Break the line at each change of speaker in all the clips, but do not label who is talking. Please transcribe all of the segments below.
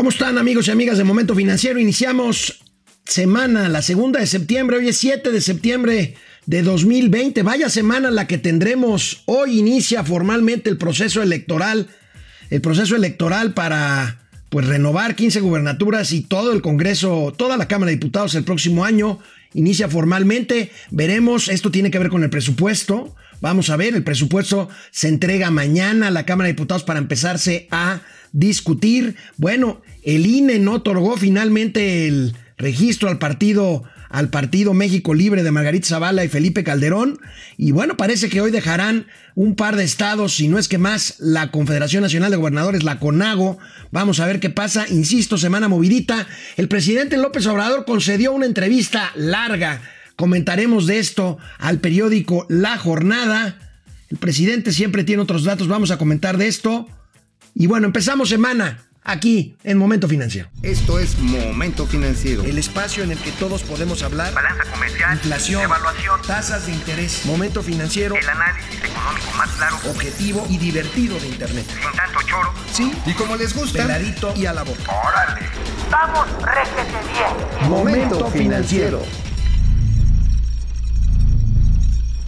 ¿Cómo están amigos y amigas de Momento Financiero? Iniciamos semana, la segunda de septiembre, hoy es 7 de septiembre de 2020. Vaya semana la que tendremos. Hoy inicia formalmente el proceso electoral, el proceso electoral para pues renovar 15 gubernaturas y todo el Congreso, toda la Cámara de Diputados el próximo año inicia formalmente. Veremos, esto tiene que ver con el presupuesto. Vamos a ver, el presupuesto se entrega mañana a la Cámara de Diputados para empezarse a discutir. Bueno, el INE no otorgó finalmente el registro al partido al Partido México Libre de Margarita Zavala y Felipe Calderón. Y bueno, parece que hoy dejarán un par de estados, si no es que más, la Confederación Nacional de Gobernadores, la CONAGO. Vamos a ver qué pasa. Insisto, semana movidita. El presidente López Obrador concedió una entrevista larga. Comentaremos de esto al periódico La Jornada. El presidente siempre tiene otros datos. Vamos a comentar de esto. Y bueno, empezamos semana aquí en Momento Financiero.
Esto es Momento Financiero.
El espacio en el que todos podemos hablar.
Balanza comercial.
Inflación.
Evaluación.
Tasas de interés. Momento Financiero.
El análisis económico más claro.
Objetivo y divertido de Internet.
Sin tanto choro.
Sí.
Y como les gusta.
Peladito y a la boca.
Órale. Vamos, réjete bien.
Momento Financiero.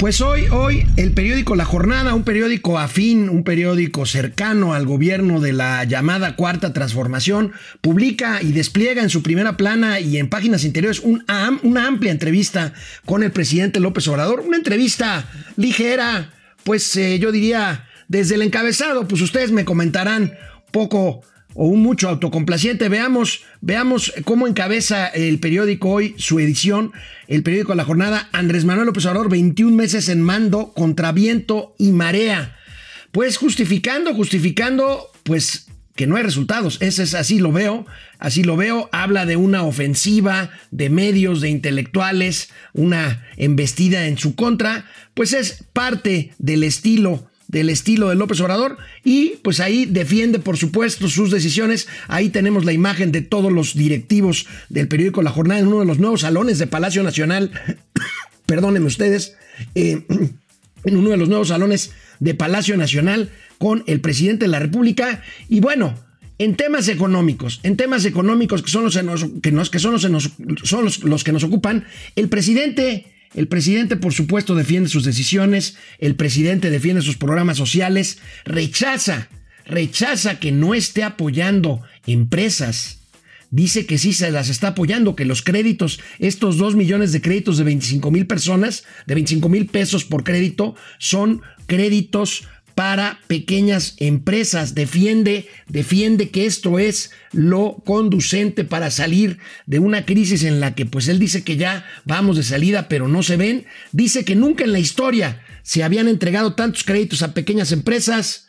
Pues hoy, hoy, el periódico La Jornada, un periódico afín, un periódico cercano al gobierno de la llamada Cuarta Transformación, publica y despliega en su primera plana y en páginas interiores un, una amplia entrevista con el presidente López Obrador. Una entrevista ligera, pues eh, yo diría, desde el encabezado, pues ustedes me comentarán poco o un mucho autocomplaciente. Veamos, veamos cómo encabeza el periódico hoy su edición, el periódico La Jornada, Andrés Manuel López Obrador, 21 meses en mando contra viento y marea. Pues justificando, justificando, pues que no hay resultados. Ese es así lo veo, así lo veo. Habla de una ofensiva de medios, de intelectuales, una embestida en su contra. Pues es parte del estilo del estilo de López Obrador y pues ahí defiende por supuesto sus decisiones. Ahí tenemos la imagen de todos los directivos del periódico La Jornada en uno de los nuevos salones de Palacio Nacional. Perdónenme ustedes. Eh, en uno de los nuevos salones de Palacio Nacional con el presidente de la República y bueno, en temas económicos, en temas económicos que son los, que son los, son los que nos ocupan, el presidente el presidente, por supuesto, defiende sus decisiones, el presidente defiende sus programas sociales, rechaza, rechaza que no esté apoyando empresas. Dice que sí se las está apoyando, que los créditos, estos dos millones de créditos de 25 mil personas, de 25 mil pesos por crédito, son créditos para pequeñas empresas. Defiende, defiende que esto es lo conducente para salir de una crisis en la que pues él dice que ya vamos de salida, pero no se ven. Dice que nunca en la historia se habían entregado tantos créditos a pequeñas empresas.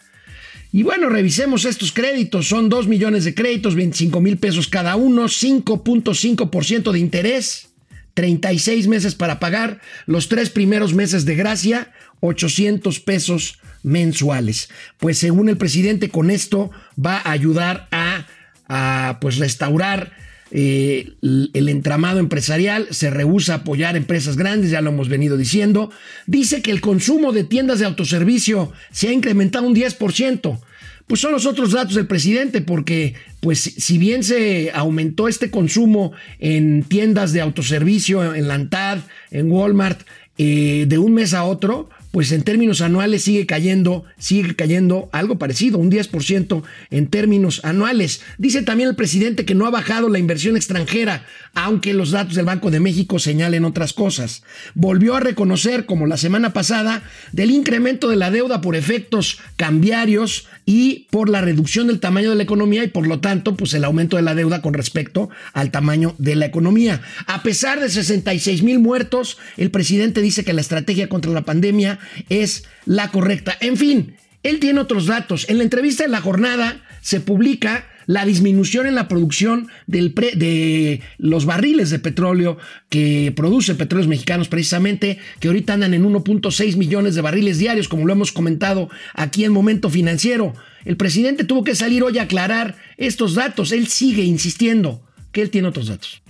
Y bueno, revisemos estos créditos. Son 2 millones de créditos, 25 mil pesos cada uno, 5.5% de interés. 36 meses para pagar, los tres primeros meses de gracia, 800 pesos mensuales. Pues según el presidente, con esto va a ayudar a, pues restaurar eh, el entramado empresarial, se rehúsa a apoyar empresas grandes, ya lo hemos venido diciendo. Dice que el consumo de tiendas de autoservicio se ha incrementado un 10%. Pues son los otros datos del presidente, porque pues si bien se aumentó este consumo en tiendas de autoservicio, en Lantad, en Walmart, eh, de un mes a otro, pues en términos anuales sigue cayendo, sigue cayendo algo parecido, un 10% en términos anuales. Dice también el presidente que no ha bajado la inversión extranjera, aunque los datos del Banco de México señalen otras cosas. Volvió a reconocer, como la semana pasada, del incremento de la deuda por efectos cambiarios y por la reducción del tamaño de la economía y por lo tanto, pues el aumento de la deuda con respecto al tamaño de la economía. A pesar de 66 mil muertos, el presidente dice que la estrategia contra la pandemia es la correcta. En fin, él tiene otros datos. En la entrevista de la jornada se publica la disminución en la producción de los barriles de petróleo que produce Petróleos Mexicanos precisamente, que ahorita andan en 1.6 millones de barriles diarios, como lo hemos comentado aquí en Momento Financiero. El presidente tuvo que salir hoy a aclarar estos datos. Él sigue insistiendo que él tiene otros datos.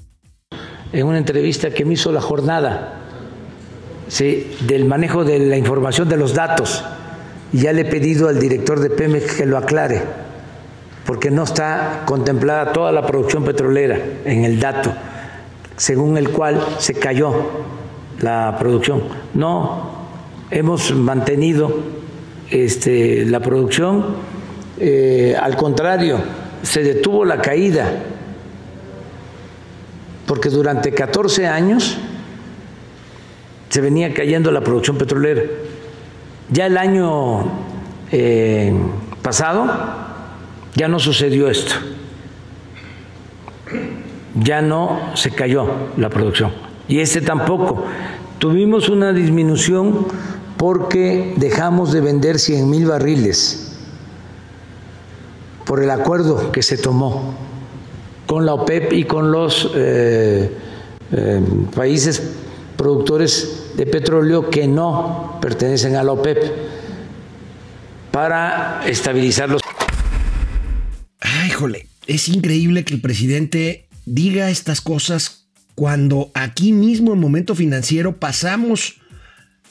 En una entrevista que me hizo la jornada, ¿sí? del manejo de la información de los datos. Ya le he pedido al director de Pemex que lo aclare porque no está contemplada toda la producción petrolera en el dato, según el cual se cayó la producción. No, hemos mantenido este, la producción, eh, al contrario, se detuvo la caída, porque durante 14 años se venía cayendo la producción petrolera. Ya el año eh, pasado ya no sucedió esto, ya no se cayó la producción y este tampoco. Tuvimos una disminución porque dejamos de vender 100 mil barriles por el acuerdo que se tomó con la OPEP y con los eh, eh, países productores de petróleo que no pertenecen a la OPEP para estabilizar los.
Ay, jole, es increíble que el presidente diga estas cosas cuando aquí mismo en momento financiero pasamos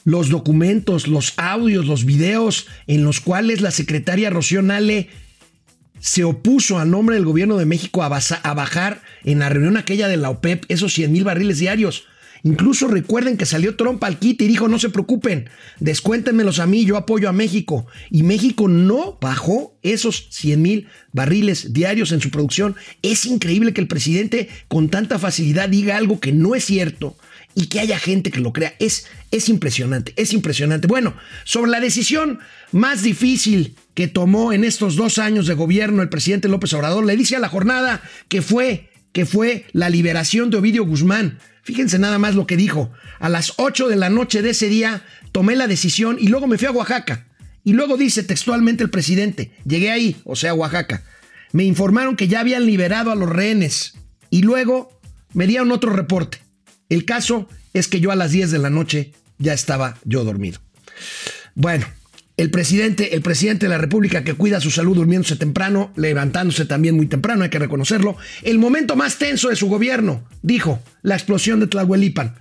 los documentos, los audios, los videos en los cuales la secretaria Rocío Nale se opuso a nombre del gobierno de México a, bajar en la reunión aquella de la OPEP esos 100 mil barriles diarios. Incluso recuerden que salió Trump al kit y dijo, no se preocupen, descuéntenmelos a mí, yo apoyo a México. Y México no bajó esos 100 mil barriles diarios en su producción. Es increíble que el presidente con tanta facilidad diga algo que no es cierto y que haya gente que lo crea. Es, es impresionante, es impresionante. Bueno, sobre la decisión más difícil que tomó en estos dos años de gobierno el presidente López Obrador, le dice a la jornada que fue, que fue la liberación de Ovidio Guzmán. Fíjense nada más lo que dijo. A las 8 de la noche de ese día tomé la decisión y luego me fui a Oaxaca. Y luego dice textualmente el presidente, llegué ahí, o sea, Oaxaca. Me informaron que ya habían liberado a los rehenes y luego me dieron otro reporte. El caso es que yo a las 10 de la noche ya estaba yo dormido. Bueno, el presidente, el presidente de la República que cuida su salud durmiéndose temprano, levantándose también muy temprano, hay que reconocerlo. El momento más tenso de su gobierno, dijo, la explosión de Tlahuelipan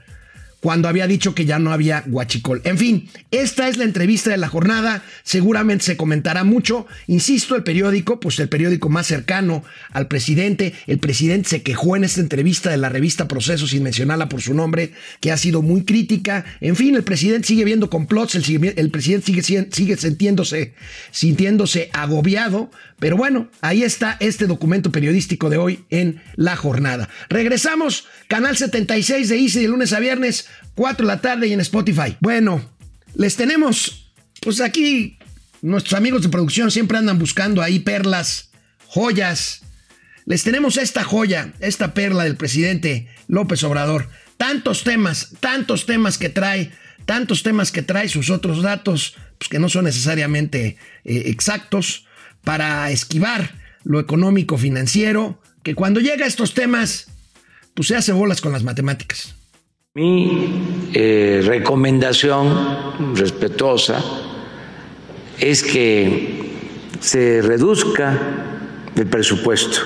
cuando había dicho que ya no había guachicol. En fin, esta es la entrevista de la jornada, seguramente se comentará mucho. Insisto, el periódico, pues el periódico más cercano al presidente, el presidente se quejó en esta entrevista de la revista Proceso, sin mencionarla por su nombre, que ha sido muy crítica. En fin, el presidente sigue viendo complots, el, presidente sigue, sigue sintiéndose, sintiéndose agobiado, pero bueno, ahí está este documento periodístico de hoy en la jornada. Regresamos, canal 76 de Easy de lunes a viernes, 4 de la tarde y en Spotify. Bueno, les tenemos, pues aquí nuestros amigos de producción siempre andan buscando ahí perlas, joyas. Les tenemos esta joya, esta perla del presidente López Obrador. Tantos temas, tantos temas que trae, tantos temas que trae sus otros datos, pues que no son necesariamente eh, exactos para esquivar lo económico financiero, que cuando llega a estos temas, pues se hace bolas con las matemáticas.
Mi eh, recomendación respetuosa es que se reduzca el presupuesto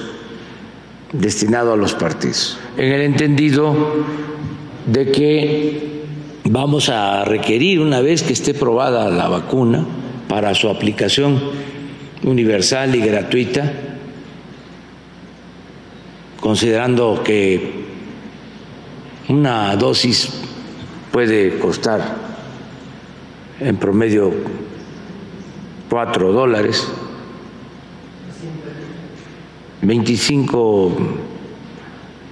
destinado a los partidos, en el entendido de que vamos a requerir, una vez que esté probada la vacuna para su aplicación universal y gratuita, considerando que una dosis puede costar en promedio cuatro dólares, 25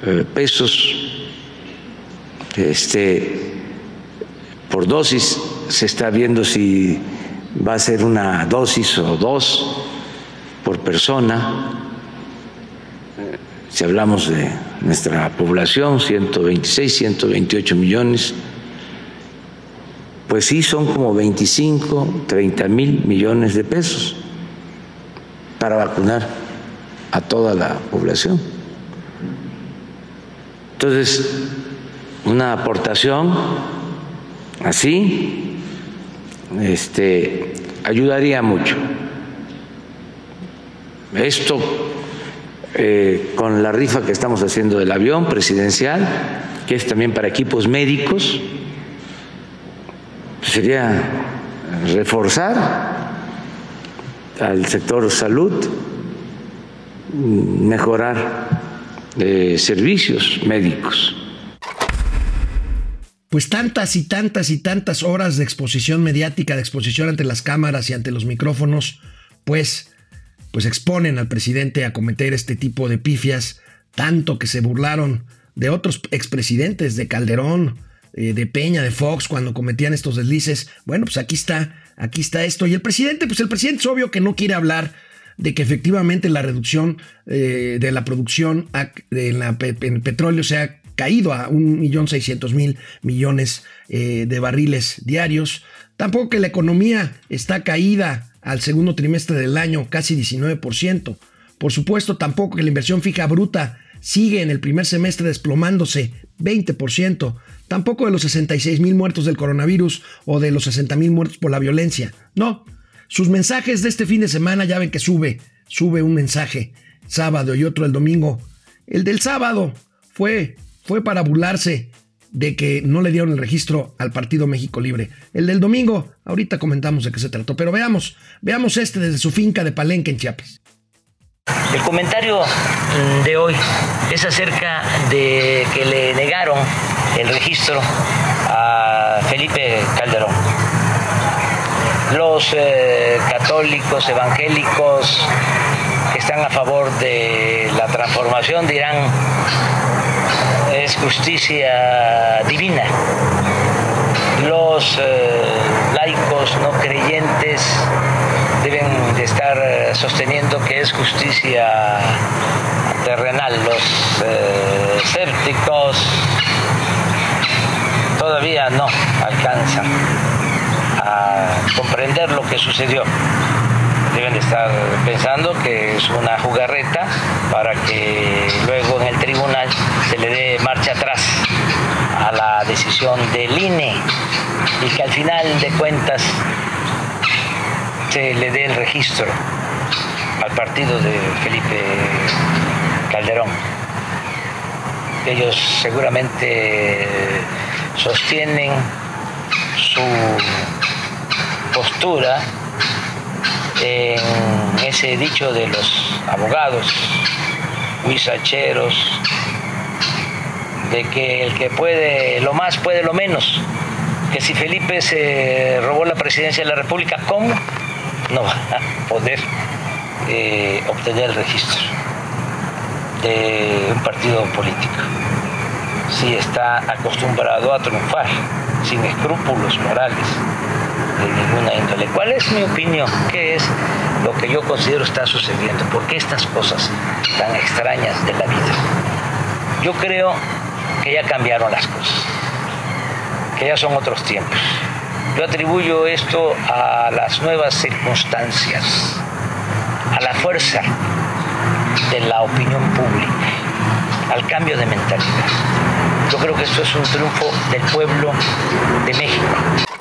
eh, pesos este, por dosis. Se está viendo si va a ser una dosis o dos por persona. Si hablamos de nuestra población, 126, 128 millones, pues sí son como 25, 30 mil millones de pesos para vacunar a toda la población. Entonces, una aportación así este, ayudaría mucho. Esto eh, con la rifa que estamos haciendo del avión presidencial, que es también para equipos médicos, sería reforzar al sector salud
mejorar eh, servicios médicos.
Pues tantas y tantas y tantas horas de exposición mediática, de exposición ante las cámaras y ante los micrófonos, pues, pues exponen al presidente a cometer este tipo de pifias, tanto que se burlaron de otros expresidentes, de Calderón, eh, de Peña, de Fox, cuando cometían estos deslices. Bueno, pues aquí está, aquí está esto. Y el presidente, pues el presidente es obvio que no quiere hablar de que efectivamente la reducción eh, de la producción en, la, petróleo se ha caído a 1.600.000 millones eh, de barriles diarios. Tampoco que la economía está caída al segundo trimestre del año casi 19%. Por supuesto, tampoco que la inversión fija bruta sigue en el primer semestre desplomándose 20%, tampoco de los 66 mil muertos del coronavirus o de los 60 mil muertos por la violencia. No, sus mensajes de este fin de semana ya ven que sube, sube un mensaje sábado y otro el domingo. El del sábado fue, fue para burlarse de que no le dieron el registro al Partido México Libre. El del domingo, ahorita comentamos de qué se trató, pero veamos, veamos este desde su finca de Palenque en Chiapas.
El comentario mm, de hoy es acerca de que le negaron el registro a Felipe Calderón. Los eh, católicos evangélicos que están a favor de la transformación dirán es justicia divina. Los eh, laicos no creyentes deben de estar eh, sosteniendo que es justicia terrenal. Los eh, todavía no alcanzan a comprender lo que sucedió. Deben de estar pensando que es una jugarreta para que luego en el tribunal se le dé marcha atrás a la decisión del INE y que al final de cuentas se le dé el registro al partido de Felipe Calderón. Ellos seguramente sostienen su postura en ese dicho de los abogados huizacheros de que el que puede lo más puede lo menos que si Felipe se robó la presidencia de la República, ¿cómo? no va a poder eh, obtener el registro de un partido político. Si está acostumbrado a triunfar sin escrúpulos morales de ninguna índole. ¿Cuál es mi opinión? ¿Qué es lo que yo considero está sucediendo? ¿Por qué estas cosas tan extrañas de la vida? Yo creo que ya cambiaron las cosas, que ya son otros tiempos yo atribuyo esto a las nuevas circunstancias, a la fuerza de la opinión pública, al cambio de mentalidad. Yo creo que esto es un triunfo del pueblo de México.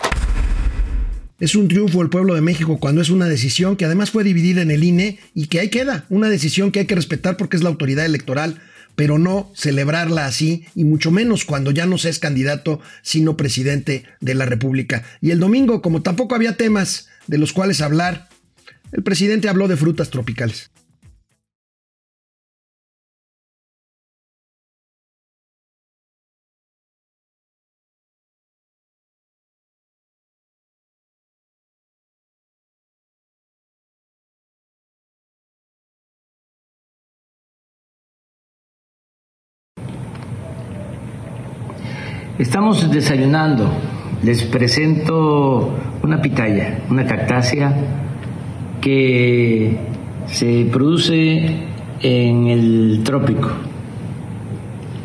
Es un triunfo del pueblo de México cuando es una decisión que además fue dividida en el INE y que ahí queda, una decisión que hay que respetar porque es la autoridad electoral pero no celebrarla así, y mucho menos cuando ya no se es candidato, sino presidente de la República. Y el domingo, como tampoco había temas de los cuales hablar, el presidente habló de frutas tropicales.
Estamos desayunando. Les presento una pitaya, una cactácea que se produce en el trópico.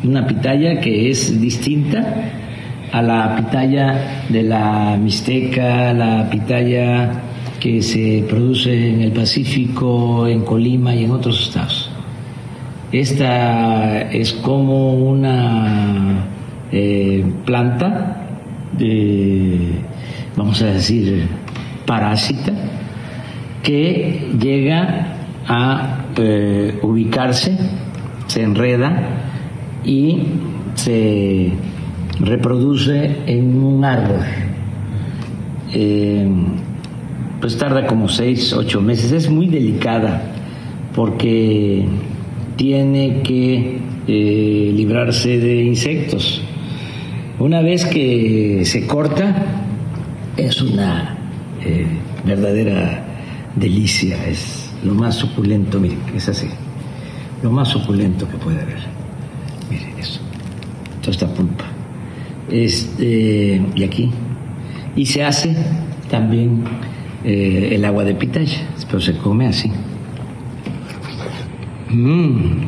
Una pitaya que es distinta a la pitaya de la Mixteca, la pitaya que se produce en el Pacífico, en Colima y en otros estados. Esta es como una eh, planta, vamos a decir, parásita, que llega a eh, ubicarse, se enreda y se reproduce en un árbol. Eh, pues tarda como seis, ocho meses, es muy delicada porque tiene que eh, librarse de insectos. Una vez que se corta, es una eh, verdadera delicia, es lo más suculento, miren, es así, lo más suculento que puede haber. Miren eso, toda esta pulpa. Este, y aquí. Y se hace también eh, el agua de pitaya, pero se come así. Mm.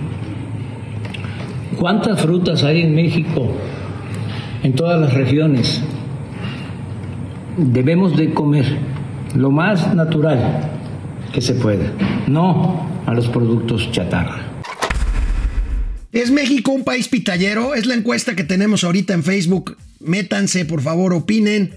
¿Cuántas frutas hay en México? En todas las regiones. Debemos de comer lo más natural que se pueda, no a los productos chatarra.
¿Es México un país pitallero? Es la encuesta que tenemos ahorita en Facebook. Métanse, por favor, opinen.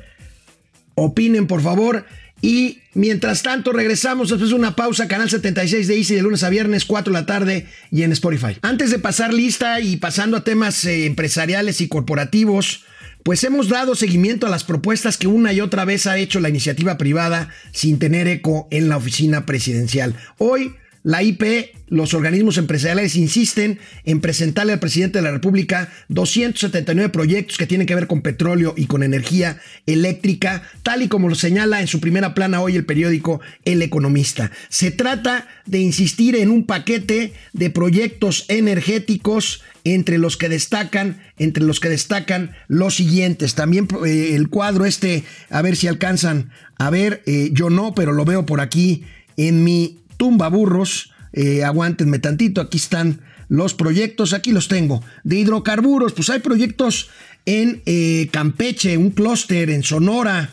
Opinen, por favor. Y mientras tanto, regresamos después de una pausa, canal 76 de Easy de lunes a viernes, 4 de la tarde y en Spotify. Antes de pasar lista y pasando a temas eh, empresariales y corporativos, pues hemos dado seguimiento a las propuestas que una y otra vez ha hecho la iniciativa privada sin tener eco en la oficina presidencial. Hoy la IP, los organismos empresariales insisten en presentarle al presidente de la República 279 proyectos que tienen que ver con petróleo y con energía eléctrica, tal y como lo señala en su primera plana hoy el periódico El Economista. Se trata de insistir en un paquete de proyectos energéticos entre los que destacan, entre los que destacan los siguientes. También eh, el cuadro este, a ver si alcanzan a ver, eh, yo no, pero lo veo por aquí en mi tumba burros. Eh, aguántenme tantito, aquí están los proyectos, aquí los tengo. De hidrocarburos, pues hay proyectos en eh, Campeche, un clúster en Sonora,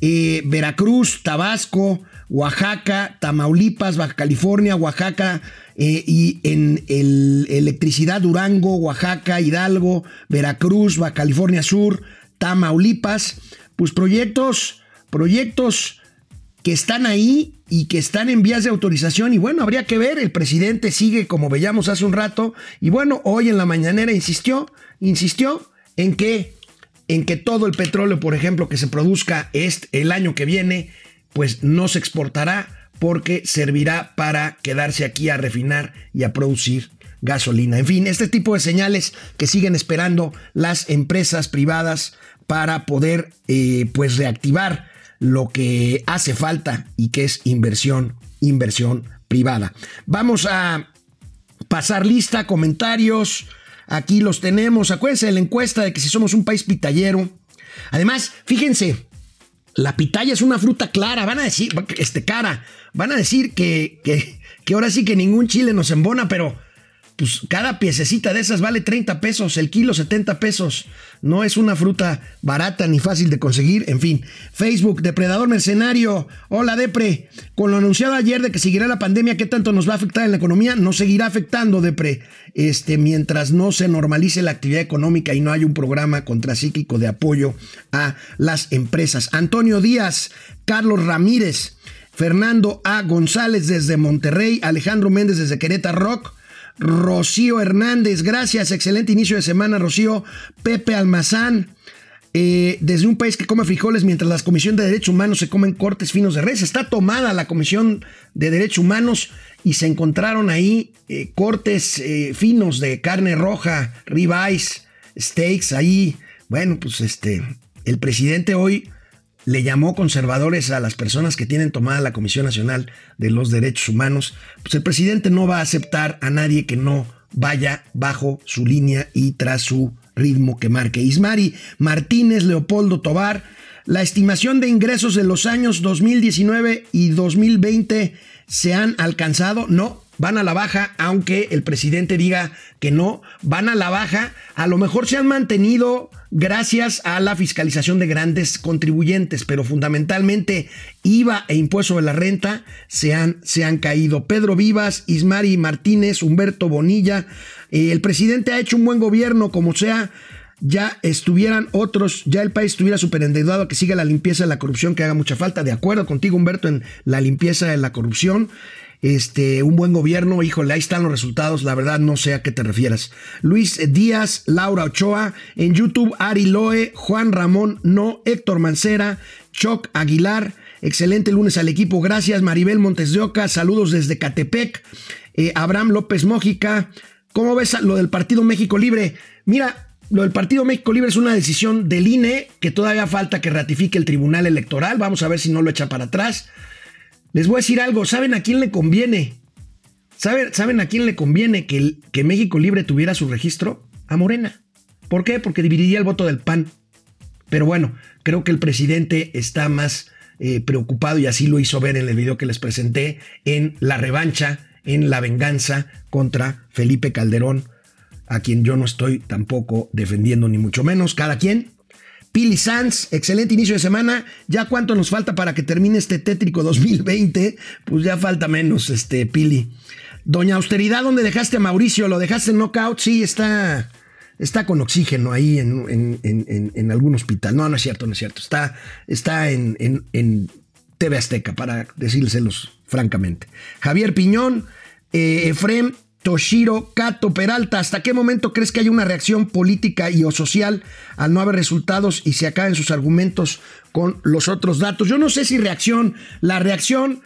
eh, Veracruz, Tabasco, Oaxaca, Tamaulipas, Baja California, Oaxaca y en el electricidad Durango, Oaxaca, Hidalgo, Veracruz, Baja California Sur, Tamaulipas, pues proyectos, proyectos que están ahí y que están en vías de autorización y bueno, habría que ver, el presidente sigue como veíamos hace un rato y bueno, hoy en la mañanera insistió, insistió en que en que todo el petróleo, por ejemplo, que se produzca este, el año que viene, pues no se exportará porque servirá para quedarse aquí a refinar y a producir gasolina. En fin, este tipo de señales que siguen esperando las empresas privadas para poder eh, pues reactivar lo que hace falta y que es inversión, inversión privada. Vamos a pasar lista, comentarios. Aquí los tenemos. Acuérdense de la encuesta de que si somos un país pitallero. Además, fíjense, la pitaya es una fruta clara. Van a decir, este cara, van a decir que, que, que ahora sí que ningún chile nos embona, pero pues cada piececita de esas vale 30 pesos, el kilo 70 pesos. No es una fruta barata ni fácil de conseguir. En fin, Facebook, Depredador Mercenario. Hola, Depre. Con lo anunciado ayer de que seguirá la pandemia, ¿qué tanto nos va a afectar en la economía? Nos seguirá afectando, Depre. Este, mientras no se normalice la actividad económica y no hay un programa contracíclico de apoyo a las empresas. Antonio Díaz, Carlos Ramírez, Fernando A. González desde Monterrey, Alejandro Méndez desde Querétaro Rock. Rocío Hernández, gracias, excelente inicio de semana, Rocío. Pepe Almazán, eh, desde un país que come frijoles mientras la Comisión de Derechos Humanos se comen cortes finos de res. Está tomada la Comisión de Derechos Humanos y se encontraron ahí eh, cortes eh, finos de carne roja, ribeyes, steaks, ahí. Bueno, pues este, el presidente hoy le llamó conservadores a las personas que tienen tomada la Comisión Nacional de los Derechos Humanos, pues el presidente no va a aceptar a nadie que no vaya bajo su línea y tras su ritmo que marque. Ismari Martínez, Leopoldo Tobar, la estimación de ingresos de los años 2019 y 2020 se han alcanzado, no, van a la baja, aunque el presidente diga que no, van a la baja, a lo mejor se han mantenido gracias a la fiscalización de grandes contribuyentes, pero fundamentalmente IVA e impuesto de la renta se han, se han caído. Pedro Vivas, Ismari Martínez, Humberto Bonilla, eh, el presidente ha hecho un buen gobierno, como sea ya estuvieran otros, ya el país estuviera superendeudado, que siga la limpieza de la corrupción, que haga mucha falta. De acuerdo contigo, Humberto, en la limpieza de la corrupción este, un buen gobierno, híjole, ahí están los resultados, la verdad no sé a qué te refieras. Luis Díaz, Laura Ochoa, en YouTube, Ari Loe, Juan Ramón No, Héctor Mancera, Choc Aguilar, excelente lunes al equipo, gracias. Maribel Montes de Oca, saludos desde Catepec. Eh, Abraham López Mójica, ¿cómo ves lo del Partido México Libre? Mira, lo del Partido México Libre es una decisión del INE que todavía falta que ratifique el Tribunal Electoral. Vamos a ver si no lo echa para atrás. Les voy a decir algo, ¿saben a quién le conviene? ¿Saben, ¿saben a quién le conviene que, que México Libre tuviera su registro? A Morena. ¿Por qué? Porque dividiría el voto del PAN. Pero bueno, creo que el presidente está más eh, preocupado y así lo hizo ver en el video que les presenté en la revancha, en la venganza contra Felipe Calderón, a quien yo no estoy tampoco defendiendo ni mucho menos, cada quien. Pili Sanz, excelente inicio de semana. ¿Ya cuánto nos falta para que termine este tétrico 2020? Pues ya falta menos, este Pili. Doña Austeridad, ¿dónde dejaste a Mauricio? ¿Lo dejaste en knockout? Sí, está está con oxígeno ahí en, algún hospital. No, no es cierto, no es cierto. Está, está en, en, TV Azteca, para decírselos francamente. Javier Piñón, eh, Efrem, Toshiro, Cato, Peralta, ¿hasta qué momento crees que hay una reacción política y o social al no haber resultados y se acaben sus argumentos con los otros datos? Yo no sé si reacción, la reacción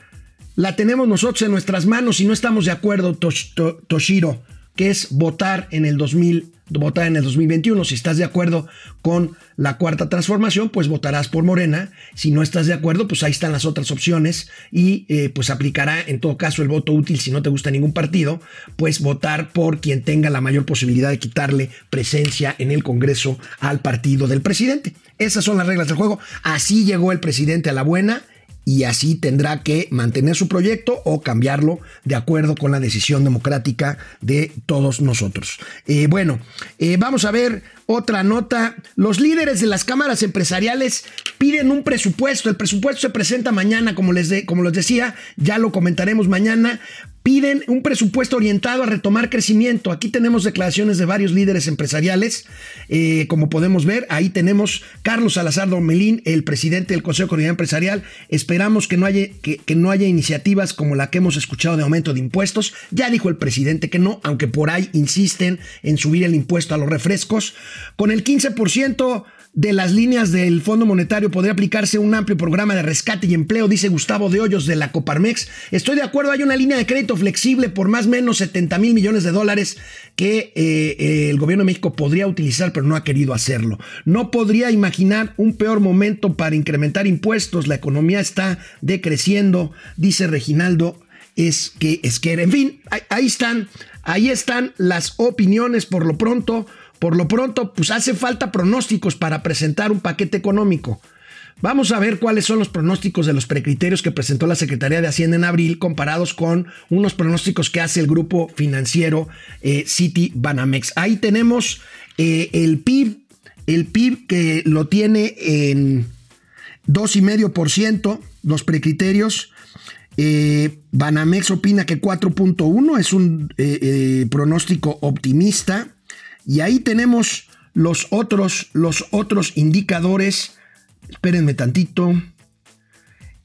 la tenemos nosotros en nuestras manos y no estamos de acuerdo, Toshiro, que es votar en el 2000 votar en el 2021. Si estás de acuerdo con la cuarta transformación, pues votarás por Morena. Si no estás de acuerdo, pues ahí están las otras opciones y eh, pues aplicará en todo caso el voto útil si no te gusta ningún partido, pues votar por quien tenga la mayor posibilidad de quitarle presencia en el Congreso al partido del presidente. Esas son las reglas del juego. Así llegó el presidente a la buena y así tendrá que mantener su proyecto o cambiarlo de acuerdo con la decisión democrática de todos nosotros. Eh, bueno, eh, vamos a ver otra nota. Los líderes de las cámaras empresariales piden un presupuesto. El presupuesto se presenta mañana, como les, de, como les decía, ya lo comentaremos mañana piden un presupuesto orientado a retomar crecimiento. Aquí tenemos declaraciones de varios líderes empresariales, eh, como podemos ver. Ahí tenemos Carlos Salazar Domelín, el presidente del Consejo de Comunidad Empresarial. Esperamos que no, haya, que no haya iniciativas como la que hemos escuchado de aumento de impuestos. Ya dijo el presidente que no, aunque por ahí insisten en subir el impuesto a los refrescos. Con el 15% de las líneas del Fondo Monetario podría aplicarse un amplio programa de rescate y empleo, dice Gustavo de Hoyos de la Coparmex. Estoy de acuerdo, hay una línea de crédito flexible por más o menos 70 mil millones de dólares que eh, eh, el gobierno de México podría utilizar, pero no ha querido hacerlo. No podría imaginar un peor momento para incrementar impuestos, la economía está decreciendo, dice Reginaldo es que es que en fin, ahí están, ahí están las opiniones por lo pronto. Por lo pronto, pues hace falta pronósticos para presentar un paquete económico. Vamos a ver cuáles son los pronósticos de los precriterios que presentó la Secretaría de Hacienda en abril comparados con unos pronósticos que hace el grupo financiero eh, City Banamex. Ahí tenemos eh, el PIB, el PIB que lo tiene en 2,5%, los precriterios. Eh, Banamex opina que 4.1 es un pronóstico optimista. Y ahí tenemos los otros, los otros indicadores. Espérenme tantito.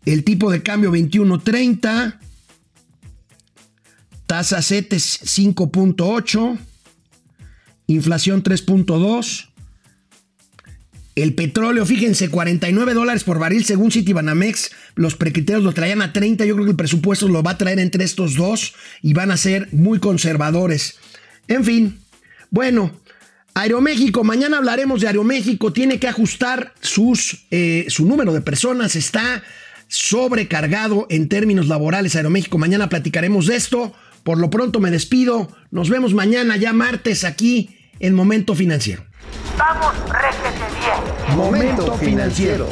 El tipo de cambio 21.30. Tasa CETES 5.8. Inflación 3.2. El petróleo, fíjense, 49 dólares por barril según Citibanamex. Los precriterios lo traían a 30. Yo creo que el presupuesto lo va a traer entre estos dos y van a ser muy conservadores. En fin, bueno, Aeroméxico, mañana hablaremos de Aeroméxico, tiene que ajustar sus, eh, su número de personas, está sobrecargado en términos laborales Aeroméxico, mañana platicaremos de esto, por lo pronto me despido, nos vemos mañana ya martes aquí en Momento Financiero.
Vamos, réjete bien.
Momento financiero.